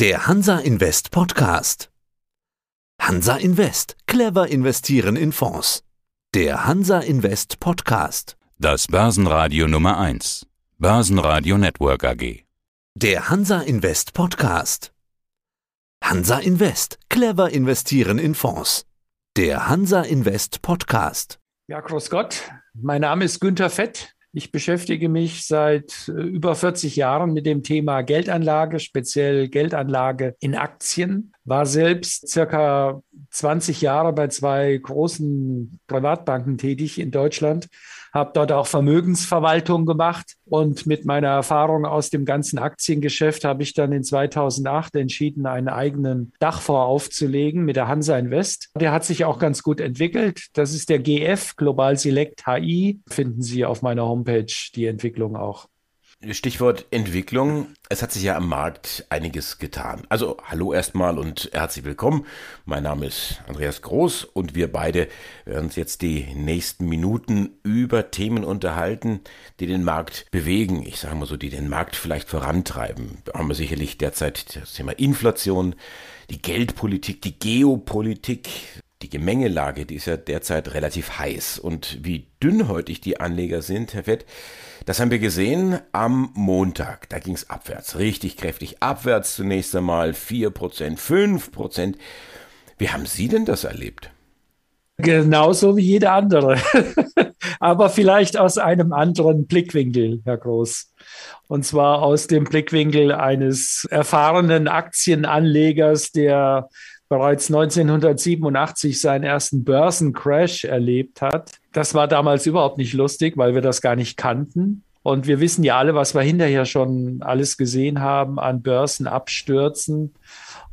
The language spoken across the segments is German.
Der Hansa Invest Podcast. Hansa Invest. Clever investieren in Fonds. Der Hansa Invest Podcast. Das Börsenradio Nummer 1. Börsenradio Network AG. Der Hansa Invest Podcast. Hansa Invest. Clever investieren in Fonds. Der Hansa Invest Podcast. Ja, Groß Gott. Mein Name ist Günter Fett. Ich beschäftige mich seit äh, über 40 Jahren mit dem Thema Geldanlage, speziell Geldanlage in Aktien. War selbst circa 20 Jahre bei zwei großen Privatbanken tätig in Deutschland habe dort auch Vermögensverwaltung gemacht und mit meiner Erfahrung aus dem ganzen Aktiengeschäft habe ich dann in 2008 entschieden, einen eigenen Dachfonds aufzulegen mit der Hansa Invest. Der hat sich auch ganz gut entwickelt. Das ist der GF Global Select HI. Finden Sie auf meiner Homepage die Entwicklung auch. Stichwort Entwicklung. Es hat sich ja am Markt einiges getan. Also hallo erstmal und herzlich willkommen. Mein Name ist Andreas Groß und wir beide werden uns jetzt die nächsten Minuten über Themen unterhalten, die den Markt bewegen. Ich sage mal so, die den Markt vielleicht vorantreiben. Da haben wir sicherlich derzeit das Thema Inflation, die Geldpolitik, die Geopolitik, die Gemengelage, die ist ja derzeit relativ heiß. Und wie dünnhäutig die Anleger sind, Herr Fett, das haben wir gesehen am Montag. Da ging es abwärts, richtig kräftig abwärts zunächst einmal 4%, 5%. Wie haben Sie denn das erlebt? Genauso wie jeder andere. Aber vielleicht aus einem anderen Blickwinkel, Herr Groß. Und zwar aus dem Blickwinkel eines erfahrenen Aktienanlegers, der bereits 1987 seinen ersten Börsencrash erlebt hat. Das war damals überhaupt nicht lustig, weil wir das gar nicht kannten. Und wir wissen ja alle, was wir hinterher schon alles gesehen haben an Börsenabstürzen.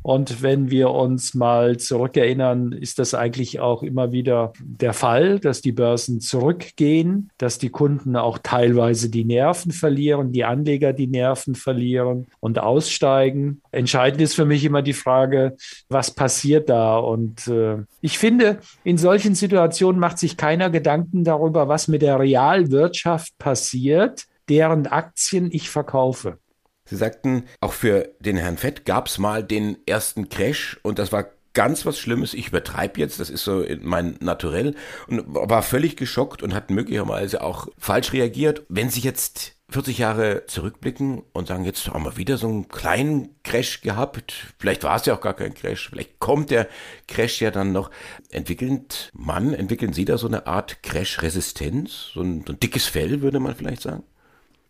Und wenn wir uns mal zurückerinnern, ist das eigentlich auch immer wieder der Fall, dass die Börsen zurückgehen, dass die Kunden auch teilweise die Nerven verlieren, die Anleger die Nerven verlieren und aussteigen. Entscheidend ist für mich immer die Frage, was passiert da? Und äh, ich finde, in solchen Situationen macht sich keiner Gedanken darüber, was mit der Realwirtschaft passiert, deren Aktien ich verkaufe. Sie sagten, auch für den Herrn Fett gab es mal den ersten Crash und das war ganz was Schlimmes. Ich übertreibe jetzt, das ist so mein Naturell und war völlig geschockt und hat möglicherweise auch falsch reagiert. Wenn Sie jetzt 40 Jahre zurückblicken und sagen, jetzt haben wir wieder so einen kleinen Crash gehabt. Vielleicht war es ja auch gar kein Crash. Vielleicht kommt der Crash ja dann noch. Entwickelt man, entwickeln Sie da so eine Art Crash-Resistenz? So so ein dickes Fell, würde man vielleicht sagen?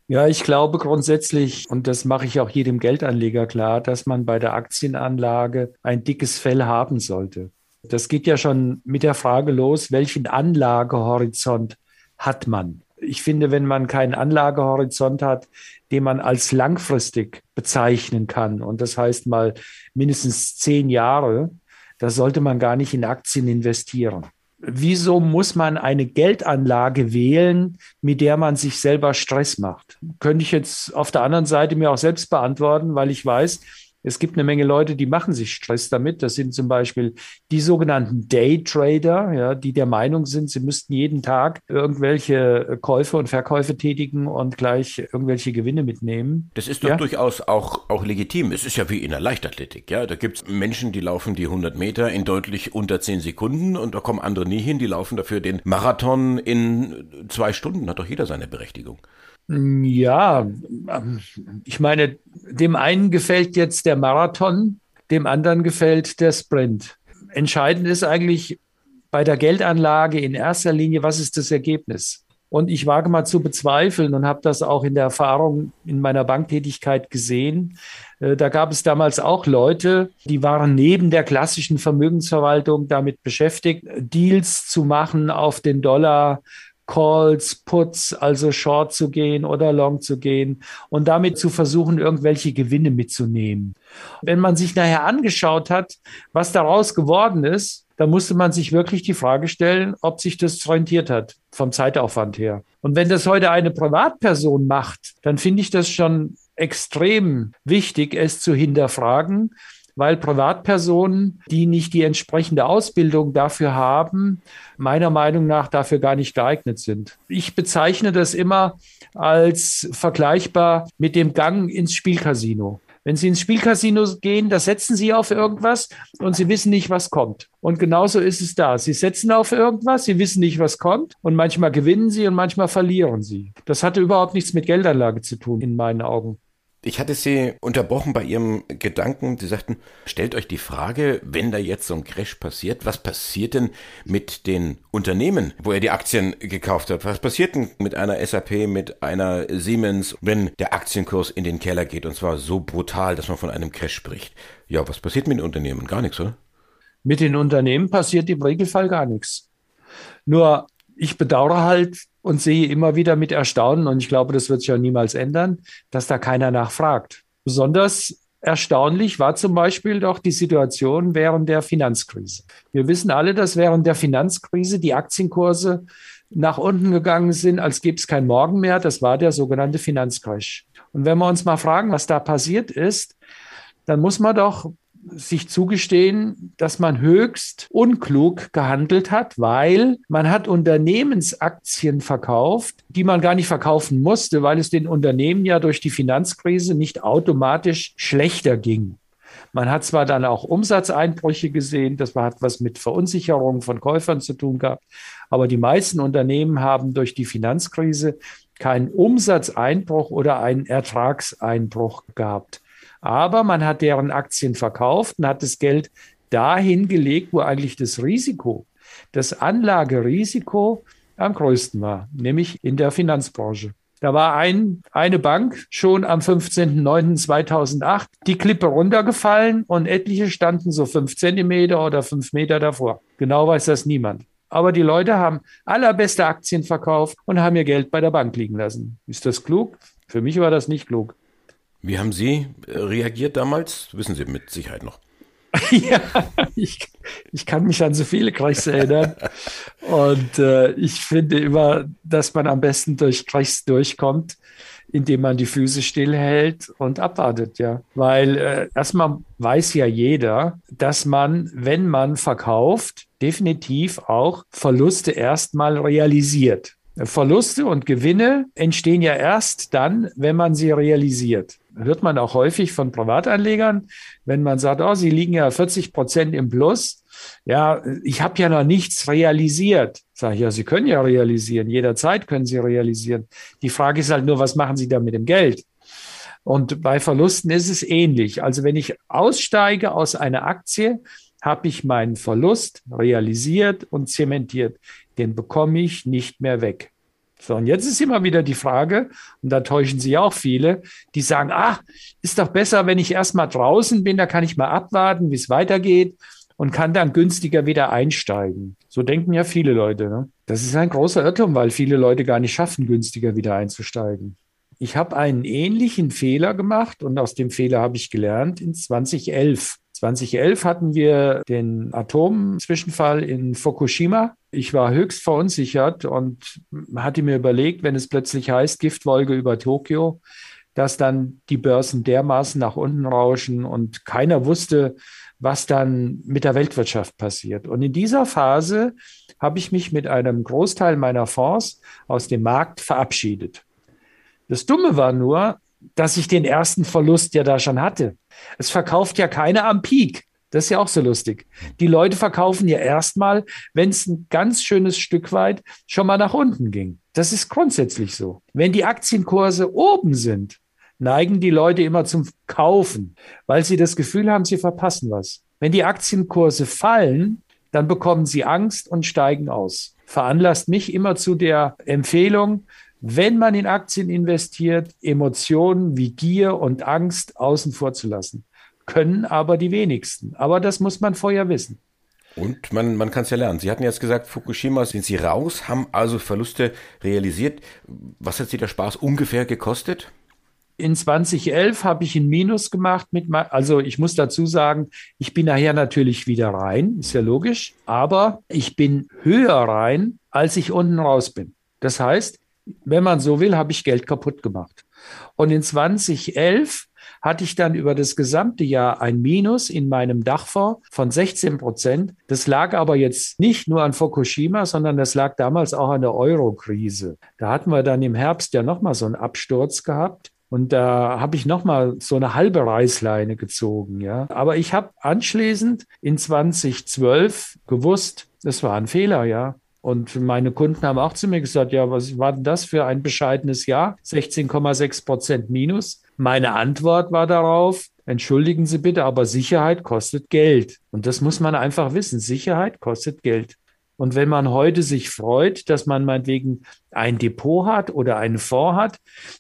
Ja, ich glaube grundsätzlich, und das mache ich auch jedem Geldanleger klar, dass man bei der Aktienanlage ein dickes Fell haben sollte. Das geht ja schon mit der Frage los, welchen Anlagehorizont hat man? Ich finde, wenn man keinen Anlagehorizont hat, den man als langfristig bezeichnen kann, und das heißt mal mindestens zehn Jahre, da sollte man gar nicht in Aktien investieren wieso muss man eine Geldanlage wählen, mit der man sich selber Stress macht? Könnte ich jetzt auf der anderen Seite mir auch selbst beantworten, weil ich weiß, es gibt eine Menge Leute, die machen sich Stress damit. Das sind zum Beispiel die sogenannten Daytrader, ja, die der Meinung sind, sie müssten jeden Tag irgendwelche Käufe und Verkäufe tätigen und gleich irgendwelche Gewinne mitnehmen. Das ist doch ja? durchaus auch, auch legitim. Es ist ja wie in der Leichtathletik. Ja? Da gibt es Menschen, die laufen die 100 Meter in deutlich unter 10 Sekunden und da kommen andere nie hin, die laufen dafür den Marathon in zwei Stunden. Hat doch jeder seine Berechtigung. Ja, ähm, ich meine, dem einen gefällt jetzt der Marathon, dem anderen gefällt der Sprint. Entscheidend ist eigentlich bei der Geldanlage in erster Linie, was ist das Ergebnis? Und ich wage mal zu bezweifeln und habe das auch in der Erfahrung in meiner Banktätigkeit gesehen. Äh, da gab es damals auch Leute, die waren neben der klassischen Vermögensverwaltung damit beschäftigt, Deals zu machen auf den Dollar, Calls, Puts, also Short zu gehen oder Long zu gehen und damit zu versuchen, irgendwelche Gewinne mitzunehmen. Wenn man sich nachher angeschaut hat, was daraus geworden ist, dann musste man sich wirklich die Frage stellen, ob sich das rentiert hat vom Zeitaufwand her. Und wenn das heute eine Privatperson macht, dann finde ich das schon extrem wichtig, es zu hinterfragen, weil Privatpersonen, die nicht die entsprechende Ausbildung dafür haben, meiner Meinung nach dafür gar nicht geeignet sind. Ich bezeichne das immer als vergleichbar mit dem Gang ins Spielcasino. Wenn Sie ins Spielcasino gehen, da setzen Sie auf irgendwas und Sie wissen nicht, was kommt. Und genauso ist es da. Sie setzen auf irgendwas, Sie wissen nicht, was kommt und manchmal gewinnen Sie und manchmal verlieren Sie. Das hatte überhaupt nichts mit Geldanlage zu tun, in meinen Augen. Ich hatte Sie unterbrochen bei Ihrem Gedanken. Sie sagten, stellt euch die Frage, wenn da jetzt so ein Crash passiert, was passiert denn mit den Unternehmen, wo er die Aktien gekauft hat? Was passiert denn mit einer SAP, mit einer Siemens, wenn der Aktienkurs in den Keller geht und zwar so brutal, dass man von einem Crash spricht? Ja, was passiert mit den Unternehmen? Gar nichts, oder? Mit den Unternehmen passiert im Regelfall gar nichts. Nur ich bedauere halt und sehe immer wieder mit Erstaunen, und ich glaube, das wird sich ja niemals ändern, dass da keiner nachfragt. Besonders erstaunlich war zum Beispiel doch die Situation während der Finanzkrise. Wir wissen alle, dass während der Finanzkrise die Aktienkurse nach unten gegangen sind, als gäbe es kein Morgen mehr. Das war der sogenannte Finanzcrash. Und wenn wir uns mal fragen, was da passiert ist, dann muss man doch sich zugestehen, dass man höchst unklug gehandelt hat, weil man hat Unternehmensaktien verkauft, die man gar nicht verkaufen musste, weil es den Unternehmen ja durch die Finanzkrise nicht automatisch schlechter ging. Man hat zwar dann auch Umsatzeinbrüche gesehen, das hat was mit Verunsicherung von Käufern zu tun gehabt, aber die meisten Unternehmen haben durch die Finanzkrise keinen Umsatzeinbruch oder einen Ertragseinbruch gehabt. Aber man hat deren Aktien verkauft und hat das Geld dahin gelegt, wo eigentlich das Risiko, das Anlagerisiko am größten war, nämlich in der Finanzbranche. Da war ein, eine Bank schon am 15.09.2008 die Klippe runtergefallen und etliche standen so fünf Zentimeter oder fünf Meter davor. Genau weiß das niemand. Aber die Leute haben allerbeste Aktien verkauft und haben ihr Geld bei der Bank liegen lassen. Ist das klug? Für mich war das nicht klug. Wie haben Sie äh, reagiert damals? Wissen Sie mit Sicherheit noch. ja, ich, ich kann mich an so viele Crashs erinnern. Und äh, ich finde immer, dass man am besten durch Crashs durchkommt, indem man die Füße stillhält und abwartet, ja. Weil äh, erstmal weiß ja jeder, dass man, wenn man verkauft, definitiv auch Verluste erstmal realisiert. Verluste und Gewinne entstehen ja erst dann, wenn man sie realisiert. Hört man auch häufig von Privatanlegern, wenn man sagt, oh, sie liegen ja 40 Prozent im Plus. Ja, ich habe ja noch nichts realisiert. Sage ich, ja, Sie können ja realisieren. Jederzeit können Sie realisieren. Die Frage ist halt nur, was machen Sie da mit dem Geld? Und bei Verlusten ist es ähnlich. Also wenn ich aussteige aus einer Aktie, habe ich meinen Verlust realisiert und zementiert den bekomme ich nicht mehr weg. So, und jetzt ist immer wieder die Frage, und da täuschen sich auch viele, die sagen, ach, ist doch besser, wenn ich erstmal draußen bin, da kann ich mal abwarten, wie es weitergeht und kann dann günstiger wieder einsteigen. So denken ja viele Leute. Ne? Das ist ein großer Irrtum, weil viele Leute gar nicht schaffen, günstiger wieder einzusteigen. Ich habe einen ähnlichen Fehler gemacht und aus dem Fehler habe ich gelernt in 2011. 2011 hatten wir den Atomzwischenfall in Fukushima. Ich war höchst verunsichert und hatte mir überlegt, wenn es plötzlich heißt, Giftwolke über Tokio, dass dann die Börsen dermaßen nach unten rauschen und keiner wusste, was dann mit der Weltwirtschaft passiert. Und in dieser Phase habe ich mich mit einem Großteil meiner Fonds aus dem Markt verabschiedet. Das Dumme war nur, dass ich den ersten Verlust ja da schon hatte. Es verkauft ja keiner am Peak. Das ist ja auch so lustig. Die Leute verkaufen ja erstmal, wenn es ein ganz schönes Stück weit schon mal nach unten ging. Das ist grundsätzlich so. Wenn die Aktienkurse oben sind, neigen die Leute immer zum Kaufen, weil sie das Gefühl haben, sie verpassen was. Wenn die Aktienkurse fallen, dann bekommen sie Angst und steigen aus. Veranlasst mich immer zu der Empfehlung, wenn man in Aktien investiert, Emotionen wie Gier und Angst außen vor zu lassen. Können aber die wenigsten. Aber das muss man vorher wissen. Und man, man kann es ja lernen. Sie hatten jetzt gesagt, Fukushima sind Sie raus, haben also Verluste realisiert. Was hat Sie der Spaß ungefähr gekostet? In 2011 habe ich ein Minus gemacht mit, also ich muss dazu sagen, ich bin nachher natürlich wieder rein, ist ja logisch, aber ich bin höher rein, als ich unten raus bin. Das heißt, wenn man so will, habe ich Geld kaputt gemacht. Und in 2011 hatte ich dann über das gesamte Jahr ein Minus in meinem Dachfonds von 16 Prozent. Das lag aber jetzt nicht nur an Fukushima, sondern das lag damals auch an der Euro-Krise. Da hatten wir dann im Herbst ja nochmal so einen Absturz gehabt. Und da habe ich nochmal so eine halbe Reißleine gezogen, ja. Aber ich habe anschließend in 2012 gewusst, das war ein Fehler, ja. Und meine Kunden haben auch zu mir gesagt, ja, was war denn das für ein bescheidenes Jahr? 16,6 Prozent minus. Meine Antwort war darauf, entschuldigen Sie bitte, aber Sicherheit kostet Geld. Und das muss man einfach wissen. Sicherheit kostet Geld. Und wenn man heute sich freut, dass man meinetwegen ein Depot hat oder einen Fonds hat,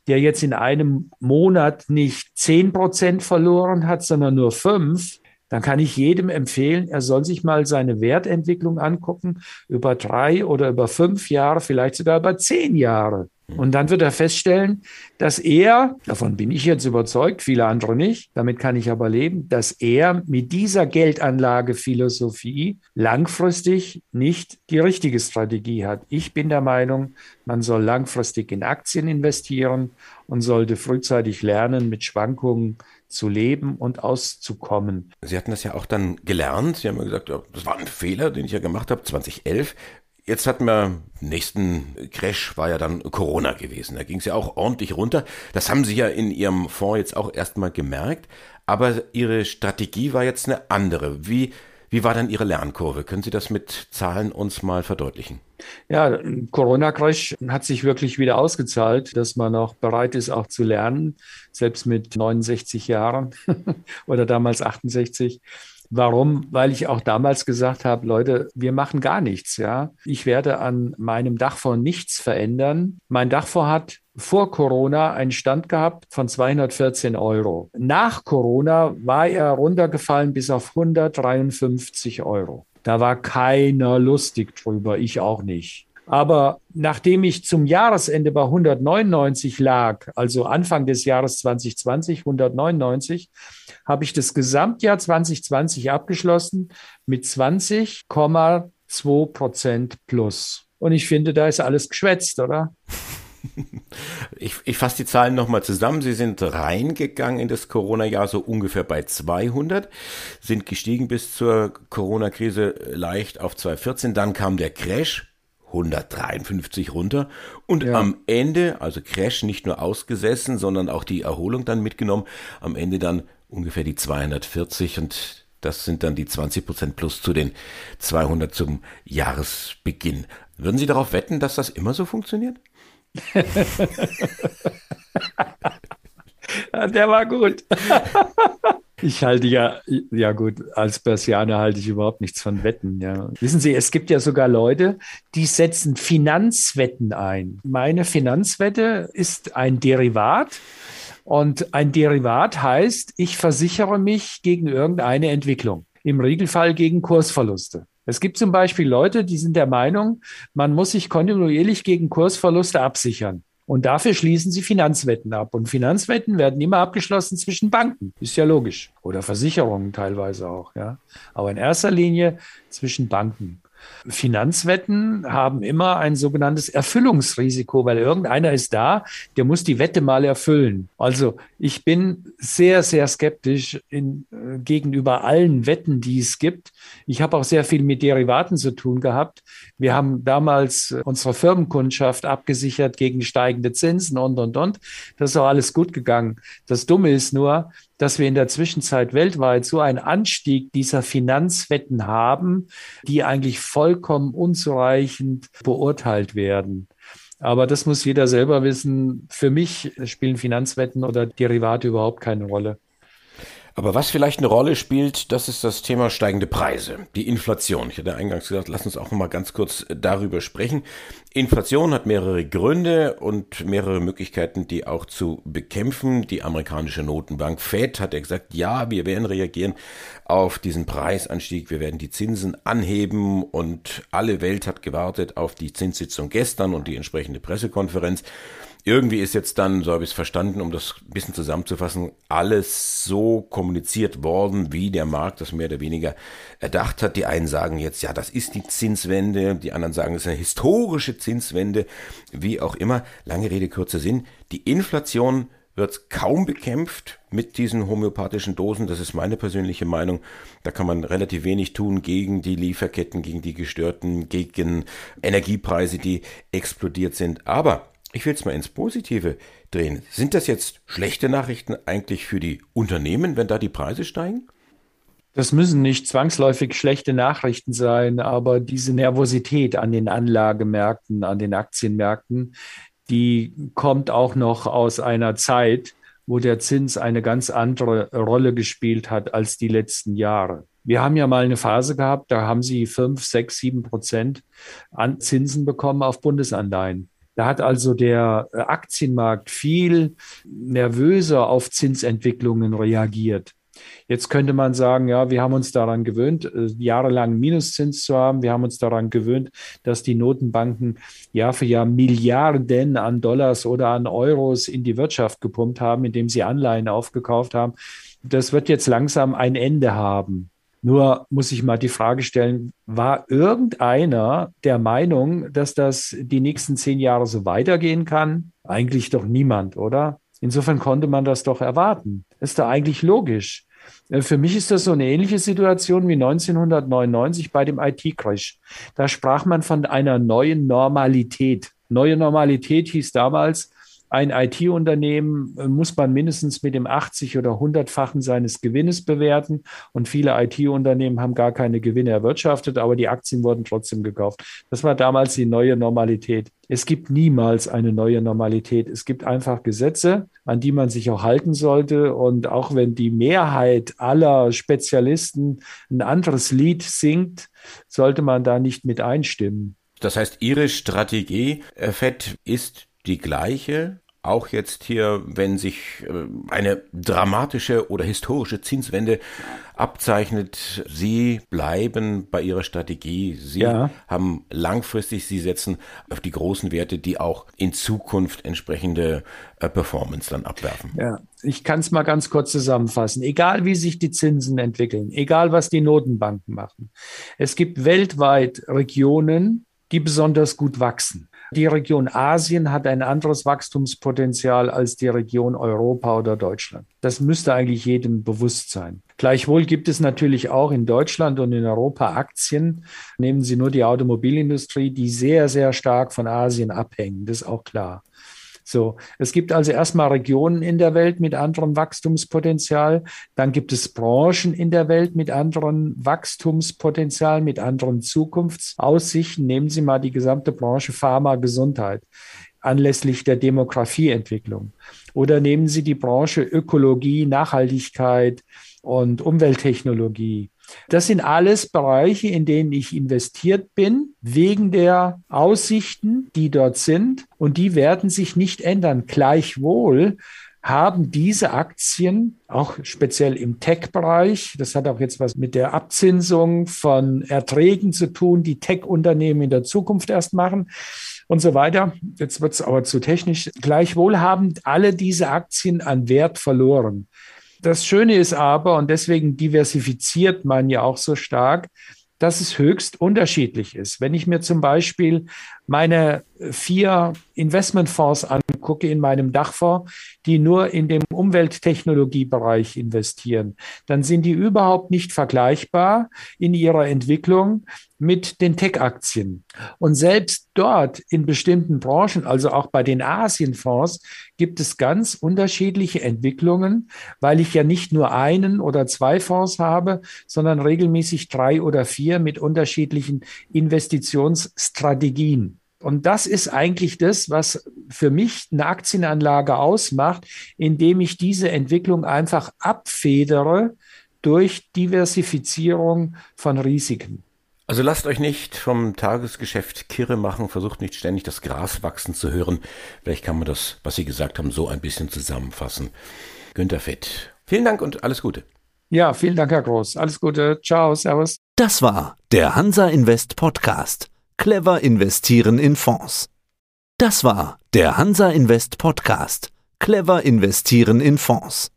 der jetzt in einem Monat nicht zehn Prozent verloren hat, sondern nur fünf, dann kann ich jedem empfehlen, er soll sich mal seine Wertentwicklung angucken über drei oder über fünf Jahre, vielleicht sogar über zehn Jahre. Und dann wird er feststellen, dass er, davon bin ich jetzt überzeugt, viele andere nicht, damit kann ich aber leben, dass er mit dieser Geldanlagephilosophie langfristig nicht die richtige Strategie hat. Ich bin der Meinung, man soll langfristig in Aktien investieren und sollte frühzeitig lernen, mit Schwankungen zu leben und auszukommen. Sie hatten das ja auch dann gelernt. Sie haben ja gesagt, das war ein Fehler, den ich ja gemacht habe, 2011. Jetzt hatten wir, nächsten Crash war ja dann Corona gewesen. Da ging es ja auch ordentlich runter. Das haben Sie ja in Ihrem Fonds jetzt auch erstmal gemerkt. Aber Ihre Strategie war jetzt eine andere. Wie, wie war dann Ihre Lernkurve? Können Sie das mit Zahlen uns mal verdeutlichen? Ja, Corona-Crash hat sich wirklich wieder ausgezahlt, dass man auch bereit ist, auch zu lernen, selbst mit 69 Jahren oder damals 68. Warum? Weil ich auch damals gesagt habe, Leute, wir machen gar nichts, ja. Ich werde an meinem Dachfonds nichts verändern. Mein Dachfonds hat vor Corona einen Stand gehabt von 214 Euro. Nach Corona war er runtergefallen bis auf 153 Euro. Da war keiner lustig drüber, ich auch nicht. Aber nachdem ich zum Jahresende bei 199 lag, also Anfang des Jahres 2020 199, habe ich das Gesamtjahr 2020 abgeschlossen mit 20,2 Prozent plus. Und ich finde, da ist alles geschwätzt, oder? Ich, ich fasse die Zahlen nochmal zusammen. Sie sind reingegangen in das Corona-Jahr so ungefähr bei 200, sind gestiegen bis zur Corona-Krise leicht auf 214. Dann kam der Crash, 153 runter und ja. am Ende, also Crash nicht nur ausgesessen, sondern auch die Erholung dann mitgenommen, am Ende dann ungefähr die 240 und das sind dann die 20 Prozent plus zu den 200 zum Jahresbeginn. Würden Sie darauf wetten, dass das immer so funktioniert? Der war gut. Ich halte ja, ja gut, als Persianer halte ich überhaupt nichts von Wetten. Ja. Wissen Sie, es gibt ja sogar Leute, die setzen Finanzwetten ein. Meine Finanzwette ist ein Derivat. Und ein Derivat heißt, ich versichere mich gegen irgendeine Entwicklung. Im Regelfall gegen Kursverluste. Es gibt zum Beispiel Leute, die sind der Meinung, man muss sich kontinuierlich gegen Kursverluste absichern. Und dafür schließen sie Finanzwetten ab. Und Finanzwetten werden immer abgeschlossen zwischen Banken. Ist ja logisch. Oder Versicherungen teilweise auch, ja. Aber in erster Linie zwischen Banken. Finanzwetten haben immer ein sogenanntes Erfüllungsrisiko, weil irgendeiner ist da, der muss die Wette mal erfüllen. Also ich bin sehr, sehr skeptisch in, äh, gegenüber allen Wetten, die es gibt. Ich habe auch sehr viel mit Derivaten zu tun gehabt. Wir haben damals unsere Firmenkundschaft abgesichert gegen steigende Zinsen und, und, und. Das ist auch alles gut gegangen. Das Dumme ist nur, dass wir in der Zwischenzeit weltweit so einen Anstieg dieser Finanzwetten haben, die eigentlich vollkommen unzureichend beurteilt werden. Aber das muss jeder selber wissen. Für mich spielen Finanzwetten oder Derivate überhaupt keine Rolle. Aber was vielleicht eine Rolle spielt, das ist das Thema steigende Preise, die Inflation. Ich hatte eingangs gesagt, lass uns auch mal ganz kurz darüber sprechen. Inflation hat mehrere Gründe und mehrere Möglichkeiten, die auch zu bekämpfen. Die amerikanische Notenbank Fed hat ja gesagt, ja, wir werden reagieren auf diesen Preisanstieg, wir werden die Zinsen anheben und alle Welt hat gewartet auf die Zinssitzung gestern und die entsprechende Pressekonferenz. Irgendwie ist jetzt dann, so habe ich es verstanden, um das ein bisschen zusammenzufassen, alles so kommuniziert worden, wie der Markt das mehr oder weniger erdacht hat. Die einen sagen jetzt, ja, das ist die Zinswende, die anderen sagen, es ist eine historische Zinswende, wie auch immer. Lange Rede, kurzer Sinn. Die Inflation wird kaum bekämpft mit diesen homöopathischen Dosen. Das ist meine persönliche Meinung. Da kann man relativ wenig tun gegen die Lieferketten, gegen die gestörten, gegen Energiepreise, die explodiert sind. Aber Ich will es mal ins Positive drehen. Sind das jetzt schlechte Nachrichten eigentlich für die Unternehmen, wenn da die Preise steigen? Das müssen nicht zwangsläufig schlechte Nachrichten sein, aber diese Nervosität an den Anlagemärkten, an den Aktienmärkten, die kommt auch noch aus einer Zeit, wo der Zins eine ganz andere Rolle gespielt hat als die letzten Jahre. Wir haben ja mal eine Phase gehabt, da haben sie fünf, sechs, sieben Prozent an Zinsen bekommen auf Bundesanleihen. Da hat also der Aktienmarkt viel nervöser auf Zinsentwicklungen reagiert. Jetzt könnte man sagen, ja, wir haben uns daran gewöhnt, äh, jahrelang Minuszins zu haben. Wir haben uns daran gewöhnt, dass die Notenbanken Jahr für Jahr Milliarden an Dollars oder an Euros in die Wirtschaft gepumpt haben, indem sie Anleihen aufgekauft haben. Das wird jetzt langsam ein Ende haben. Nur muss ich mal die Frage stellen, war irgendeiner der Meinung, dass das die nächsten zehn Jahre so weitergehen kann? Eigentlich doch niemand, oder? Insofern konnte man das doch erwarten. Ist da eigentlich logisch. Äh, für mich ist das so eine ähnliche Situation wie 1999 bei dem IT-Crash. Da sprach man von einer neuen Normalität. Neue Normalität hieß damals, ein IT-Unternehmen äh, muss man mindestens mit dem 80 oder 100-fachen seines Gewinnes bewerten. Und viele IT-Unternehmen haben gar keine Gewinne erwirtschaftet, aber die Aktien wurden trotzdem gekauft. Das war damals die neue Normalität. Es gibt niemals eine neue Normalität. Es gibt einfach Gesetze, an die man sich auch halten sollte. Und auch wenn die Mehrheit aller Spezialisten ein anderes Lied singt, sollte man da nicht mit einstimmen. Das heißt, Ihre Strategie, Herr Fett, ist die gleiche. Auch jetzt hier, wenn sich äh, eine dramatische oder historische Zinswende abzeichnet, Sie bleiben bei Ihrer Strategie. Sie ja. haben langfristig, Sie setzen auf die großen Werte, die auch in Zukunft entsprechende äh, Performance dann abwerfen. Ja, ich kann es mal ganz kurz zusammenfassen. Egal wie sich die Zinsen entwickeln, egal was die Notenbanken machen, es gibt weltweit Regionen, die besonders gut wachsen. Die Region Asien hat ein anderes Wachstumspotenzial als die Region Europa oder Deutschland. Das müsste eigentlich jedem bewusst sein. Gleichwohl gibt es natürlich auch in Deutschland und in Europa Aktien, nehmen Sie nur die Automobilindustrie, die sehr, sehr stark von Asien abhängen. Das ist auch klar. So, es gibt also erstmal Regionen in der Welt mit anderem Wachstumspotenzial, dann gibt es Branchen in der Welt mit anderem Wachstumspotenzial, mit anderen Zukunftsaussichten. Nehmen Sie mal die gesamte Branche Pharma Gesundheit anlässlich der Demografieentwicklung. Oder nehmen Sie die Branche Ökologie, Nachhaltigkeit und Umwelttechnologie. Das sind alles Bereiche, in denen ich investiert bin, wegen der Aussichten, die dort sind. Und die werden sich nicht ändern. Gleichwohl haben diese Aktien, auch speziell im Tech-Bereich, das hat auch jetzt was mit der Abzinsung von Erträgen zu tun, die Tech-Unternehmen in der Zukunft erst machen und so weiter. Jetzt wird es aber zu technisch. Gleichwohl haben alle diese Aktien an Wert verloren. Das Schöne ist aber, und deswegen diversifiziert man ja auch so stark, dass es höchst unterschiedlich ist. Wenn ich mir zum Beispiel meine vier Investmentfonds angucke in meinem Dachfonds, die nur in dem Umwelttechnologiebereich investieren, dann sind die überhaupt nicht vergleichbar in ihrer Entwicklung mit den Tech-Aktien. Und selbst dort in bestimmten Branchen, also auch bei den Asienfonds, gibt es ganz unterschiedliche Entwicklungen, weil ich ja nicht nur einen oder zwei Fonds habe, sondern regelmäßig drei oder vier mit unterschiedlichen Investitionsstrategien. Und das ist eigentlich das, was für mich eine Aktienanlage ausmacht, indem ich diese Entwicklung einfach abfedere durch Diversifizierung von Risiken. Also lasst euch nicht vom Tagesgeschäft kirre machen, versucht nicht ständig das Gras wachsen zu hören. Vielleicht kann man das, was Sie gesagt haben, so ein bisschen zusammenfassen. Günter Fett, vielen Dank und alles Gute. Ja, vielen Dank, Herr Groß. Alles Gute. Ciao, Servus. Das war der Hansa Invest Podcast. Clever investieren in Fonds. Das war der Hansa Invest Podcast. Clever investieren in Fonds.